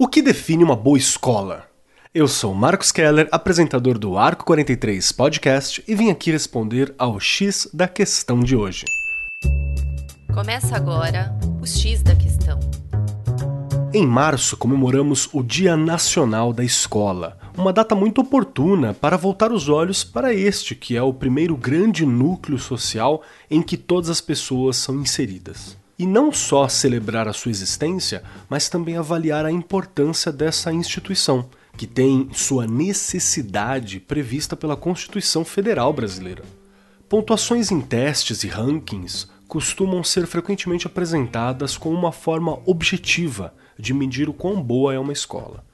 O que define uma boa escola? Eu sou Marcos Keller, apresentador do Arco 43 Podcast, e vim aqui responder ao X da questão de hoje. Começa agora o X da questão. Em março comemoramos o Dia Nacional da Escola, uma data muito oportuna para voltar os olhos para este que é o primeiro grande núcleo social em que todas as pessoas são inseridas. E não só celebrar a sua existência, mas também avaliar a importância dessa instituição, que tem sua necessidade prevista pela Constituição Federal Brasileira. Pontuações em testes e rankings costumam ser frequentemente apresentadas como uma forma objetiva de medir o quão boa é uma escola.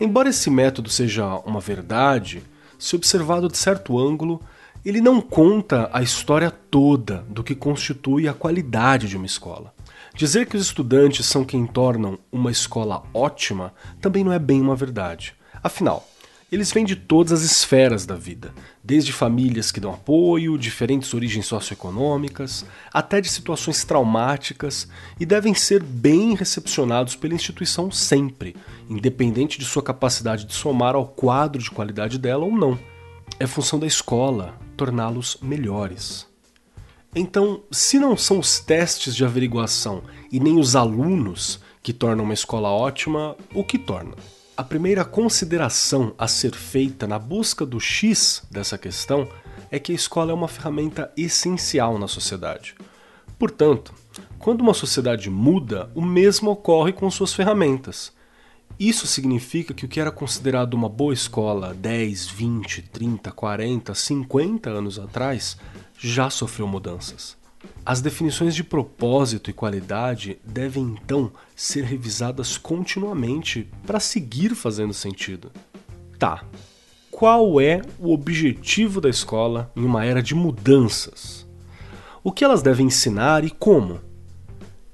Embora esse método seja uma verdade, se observado de certo ângulo, ele não conta a história toda do que constitui a qualidade de uma escola. Dizer que os estudantes são quem tornam uma escola ótima também não é bem uma verdade. Afinal, eles vêm de todas as esferas da vida, desde famílias que dão apoio, diferentes origens socioeconômicas, até de situações traumáticas, e devem ser bem recepcionados pela instituição sempre, independente de sua capacidade de somar ao quadro de qualidade dela ou não. É função da escola torná-los melhores. Então, se não são os testes de averiguação e nem os alunos que tornam uma escola ótima, o que torna? A primeira consideração a ser feita na busca do X dessa questão é que a escola é uma ferramenta essencial na sociedade. Portanto, quando uma sociedade muda, o mesmo ocorre com suas ferramentas. Isso significa que o que era considerado uma boa escola 10, 20, 30, 40, 50 anos atrás já sofreu mudanças. As definições de propósito e qualidade devem então ser revisadas continuamente para seguir fazendo sentido. Tá. Qual é o objetivo da escola em uma era de mudanças? O que elas devem ensinar e como?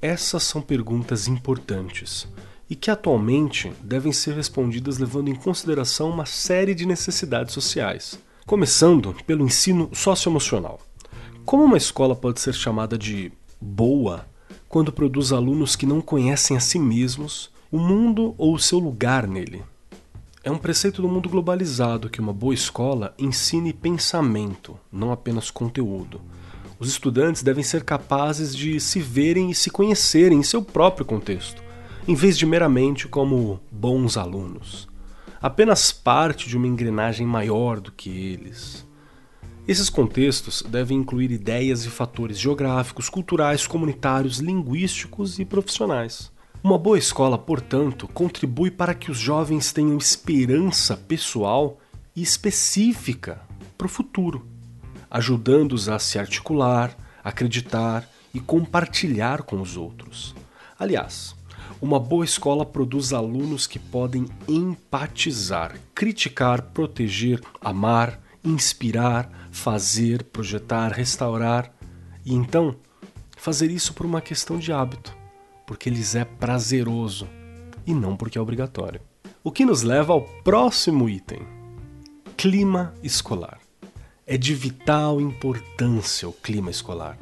Essas são perguntas importantes e que atualmente devem ser respondidas levando em consideração uma série de necessidades sociais, começando pelo ensino socioemocional. Como uma escola pode ser chamada de boa quando produz alunos que não conhecem a si mesmos, o mundo ou o seu lugar nele? É um preceito do mundo globalizado que uma boa escola ensine pensamento, não apenas conteúdo. Os estudantes devem ser capazes de se verem e se conhecerem em seu próprio contexto, em vez de meramente como bons alunos, apenas parte de uma engrenagem maior do que eles. Esses contextos devem incluir ideias e fatores geográficos, culturais, comunitários, linguísticos e profissionais. Uma boa escola, portanto, contribui para que os jovens tenham esperança pessoal e específica para o futuro, ajudando-os a se articular, acreditar e compartilhar com os outros. Aliás, uma boa escola produz alunos que podem empatizar, criticar, proteger, amar, inspirar, fazer, projetar, restaurar e então fazer isso por uma questão de hábito, porque lhes é prazeroso e não porque é obrigatório. O que nos leva ao próximo item: clima escolar. É de vital importância o clima escolar.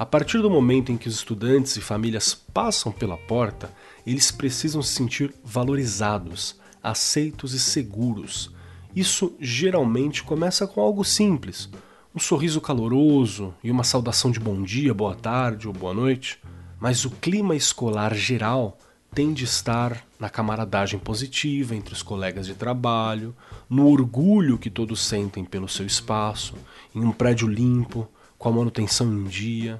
A partir do momento em que os estudantes e famílias passam pela porta, eles precisam se sentir valorizados, aceitos e seguros. Isso geralmente começa com algo simples, um sorriso caloroso e uma saudação de bom dia, boa tarde ou boa noite, mas o clima escolar geral tem de estar na camaradagem positiva entre os colegas de trabalho, no orgulho que todos sentem pelo seu espaço, em um prédio limpo, com a manutenção em dia.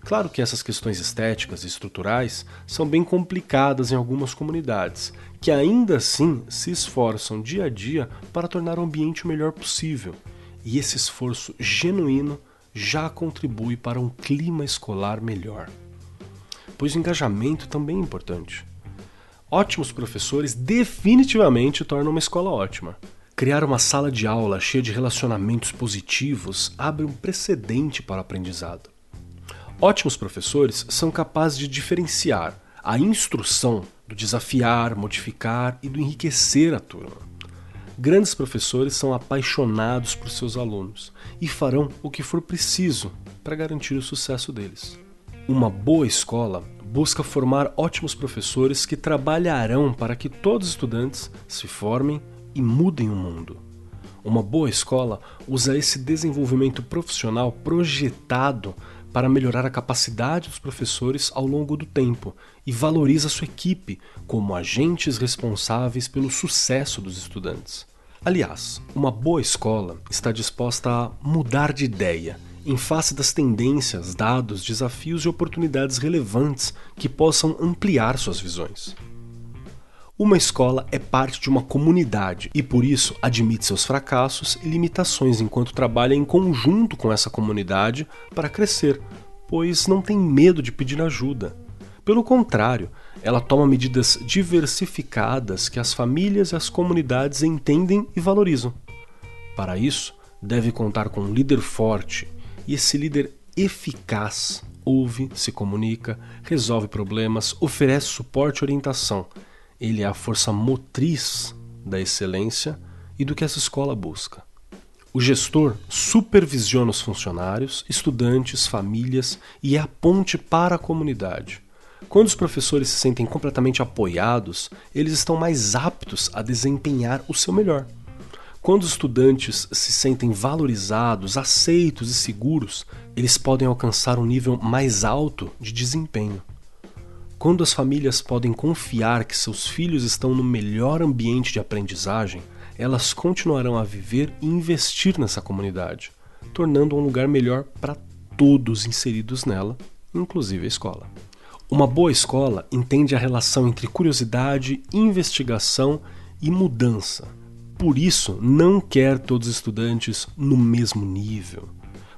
Claro que essas questões estéticas e estruturais são bem complicadas em algumas comunidades, que ainda assim se esforçam dia a dia para tornar o ambiente o melhor possível. E esse esforço genuíno já contribui para um clima escolar melhor. Pois o engajamento também é importante. Ótimos professores definitivamente tornam uma escola ótima. Criar uma sala de aula cheia de relacionamentos positivos abre um precedente para o aprendizado. Ótimos professores são capazes de diferenciar a instrução do desafiar, modificar e do enriquecer a turma. Grandes professores são apaixonados por seus alunos e farão o que for preciso para garantir o sucesso deles. Uma boa escola busca formar ótimos professores que trabalharão para que todos os estudantes se formem e mudem o mundo. Uma boa escola usa esse desenvolvimento profissional projetado para melhorar a capacidade dos professores ao longo do tempo e valoriza sua equipe como agentes responsáveis pelo sucesso dos estudantes. Aliás, uma boa escola está disposta a mudar de ideia em face das tendências, dados, desafios e oportunidades relevantes que possam ampliar suas visões. Uma escola é parte de uma comunidade e, por isso, admite seus fracassos e limitações enquanto trabalha em conjunto com essa comunidade para crescer, pois não tem medo de pedir ajuda. Pelo contrário, ela toma medidas diversificadas que as famílias e as comunidades entendem e valorizam. Para isso, deve contar com um líder forte e esse líder eficaz ouve, se comunica, resolve problemas, oferece suporte e orientação ele é a força motriz da excelência e do que essa escola busca. O gestor supervisiona os funcionários, estudantes, famílias e é a ponte para a comunidade. Quando os professores se sentem completamente apoiados, eles estão mais aptos a desempenhar o seu melhor. Quando os estudantes se sentem valorizados, aceitos e seguros, eles podem alcançar um nível mais alto de desempenho. Quando as famílias podem confiar que seus filhos estão no melhor ambiente de aprendizagem, elas continuarão a viver e investir nessa comunidade, tornando um lugar melhor para todos inseridos nela, inclusive a escola. Uma boa escola entende a relação entre curiosidade, investigação e mudança. Por isso, não quer todos os estudantes no mesmo nível,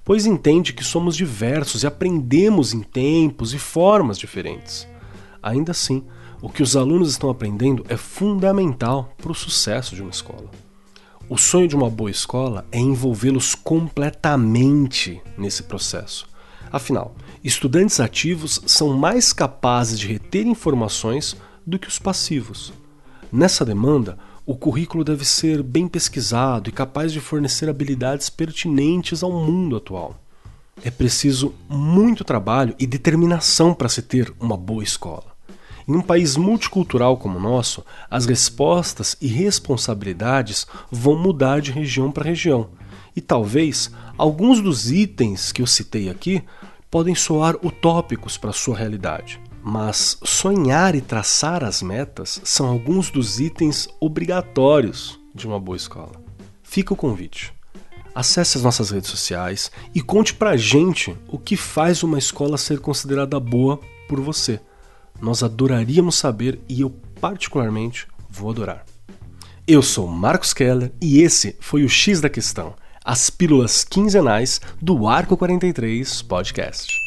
pois entende que somos diversos e aprendemos em tempos e formas diferentes. Ainda assim, o que os alunos estão aprendendo é fundamental para o sucesso de uma escola. O sonho de uma boa escola é envolvê-los completamente nesse processo. Afinal, estudantes ativos são mais capazes de reter informações do que os passivos. Nessa demanda, o currículo deve ser bem pesquisado e capaz de fornecer habilidades pertinentes ao mundo atual. É preciso muito trabalho e determinação para se ter uma boa escola. Em um país multicultural como o nosso, as respostas e responsabilidades vão mudar de região para região. E talvez alguns dos itens que eu citei aqui podem soar utópicos para sua realidade. Mas sonhar e traçar as metas são alguns dos itens obrigatórios de uma boa escola. Fica o convite. Acesse as nossas redes sociais e conte pra gente o que faz uma escola ser considerada boa por você. Nós adoraríamos saber e eu, particularmente, vou adorar. Eu sou Marcos Keller e esse foi o X da Questão, as pílulas quinzenais do Arco 43 Podcast.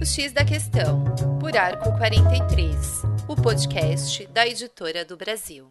O X da Questão, por Arco 43, o podcast da editora do Brasil.